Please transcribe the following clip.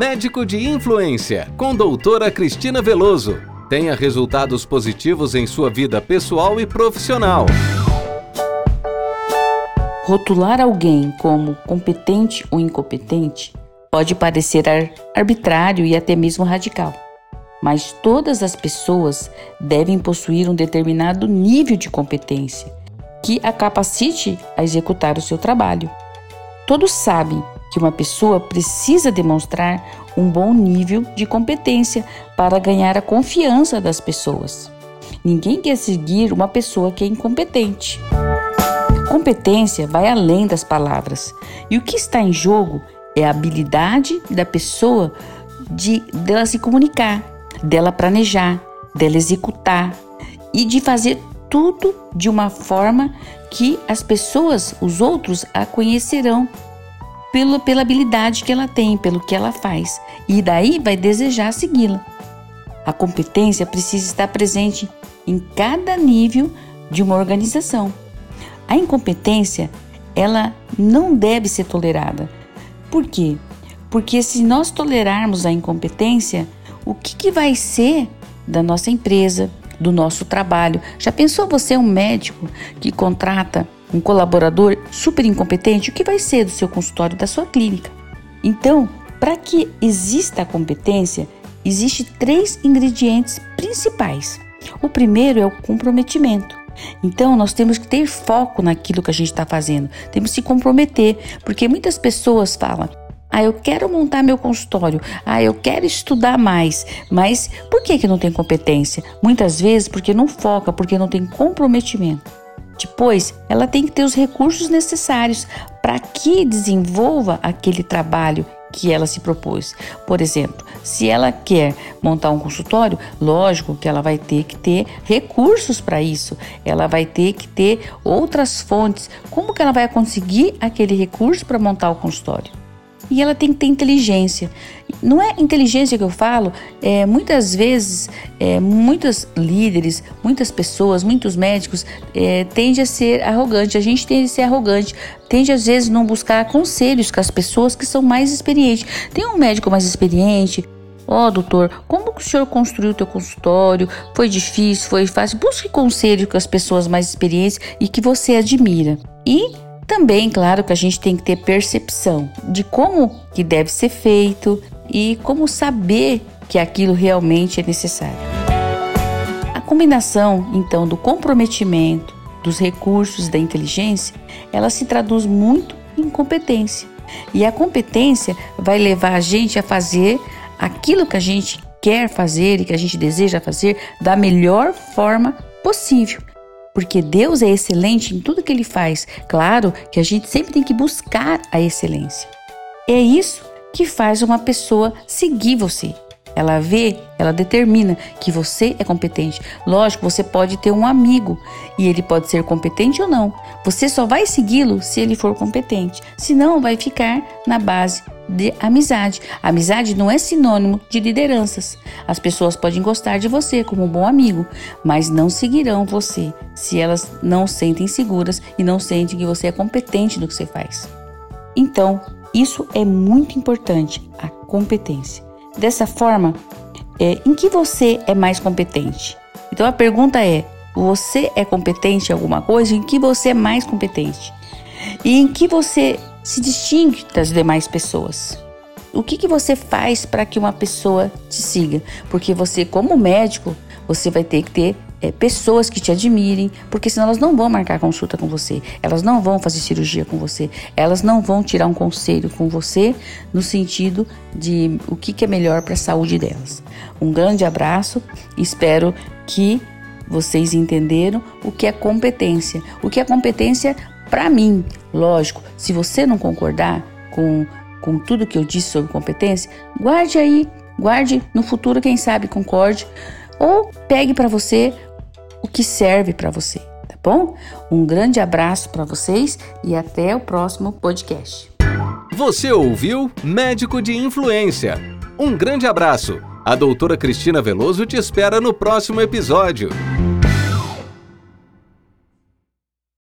Médico de Influência, com doutora Cristina Veloso. Tenha resultados positivos em sua vida pessoal e profissional. Rotular alguém como competente ou incompetente pode parecer arbitrário e até mesmo radical, mas todas as pessoas devem possuir um determinado nível de competência que a capacite a executar o seu trabalho. Todos sabem que uma pessoa precisa demonstrar um bom nível de competência para ganhar a confiança das pessoas. Ninguém quer seguir uma pessoa que é incompetente. Competência vai além das palavras, e o que está em jogo é a habilidade da pessoa de dela se comunicar, dela planejar, dela executar e de fazer tudo de uma forma que as pessoas, os outros, a conhecerão pela, pela habilidade que ela tem, pelo que ela faz, e daí vai desejar segui-la. A competência precisa estar presente em cada nível de uma organização. A incompetência, ela não deve ser tolerada. Por quê? Porque se nós tolerarmos a incompetência, o que, que vai ser da nossa empresa, do nosso trabalho? Já pensou você um médico que contrata um colaborador super incompetente, o que vai ser do seu consultório, da sua clínica? Então, para que exista a competência, existe três ingredientes principais. O primeiro é o comprometimento. Então, nós temos que ter foco naquilo que a gente está fazendo, temos que se comprometer, porque muitas pessoas falam: ah, eu quero montar meu consultório. Ah, eu quero estudar mais. Mas por que, que não tem competência? Muitas vezes porque não foca, porque não tem comprometimento. Depois, ela tem que ter os recursos necessários para que desenvolva aquele trabalho que ela se propôs. Por exemplo, se ela quer montar um consultório, lógico que ela vai ter que ter recursos para isso. Ela vai ter que ter outras fontes. Como que ela vai conseguir aquele recurso para montar o consultório? E ela tem que ter inteligência. Não é inteligência que eu falo, é, muitas vezes, é, muitos líderes, muitas pessoas, muitos médicos é, tendem a ser arrogante. A gente tende a ser arrogante, tende às vezes não buscar conselhos com as pessoas que são mais experientes. Tem um médico mais experiente, Ó, oh, doutor, como o senhor construiu o teu consultório? Foi difícil? Foi fácil? Busque conselho com as pessoas mais experientes e que você admira. E também, claro, que a gente tem que ter percepção de como que deve ser feito e como saber que aquilo realmente é necessário. A combinação, então, do comprometimento, dos recursos da inteligência, ela se traduz muito em competência. E a competência vai levar a gente a fazer aquilo que a gente quer fazer e que a gente deseja fazer da melhor forma possível porque Deus é excelente em tudo que ele faz. Claro que a gente sempre tem que buscar a excelência. É isso que faz uma pessoa seguir você. Ela vê, ela determina que você é competente. Lógico, você pode ter um amigo e ele pode ser competente ou não. Você só vai segui-lo se ele for competente. Senão, vai ficar na base de amizade. amizade não é sinônimo de lideranças. As pessoas podem gostar de você como um bom amigo, mas não seguirão você se elas não sentem seguras e não sentem que você é competente no que você faz. Então, isso é muito importante, a competência. Dessa forma, é, em que você é mais competente? Então a pergunta é: você é competente em alguma coisa? Em que você é mais competente? E em que você se distingue das demais pessoas? O que, que você faz para que uma pessoa te siga? Porque você, como médico, você vai ter que ter é, pessoas que te admirem, porque senão elas não vão marcar consulta com você, elas não vão fazer cirurgia com você, elas não vão tirar um conselho com você no sentido de o que, que é melhor para a saúde delas. Um grande abraço, espero que vocês entenderam o que é competência. O que é competência para mim, lógico, se você não concordar com, com tudo que eu disse sobre competência, guarde aí, guarde no futuro, quem sabe concorde, ou pegue para você o que serve para você, tá bom? Um grande abraço para vocês e até o próximo podcast. Você ouviu Médico de Influência. Um grande abraço. A doutora Cristina Veloso te espera no próximo episódio.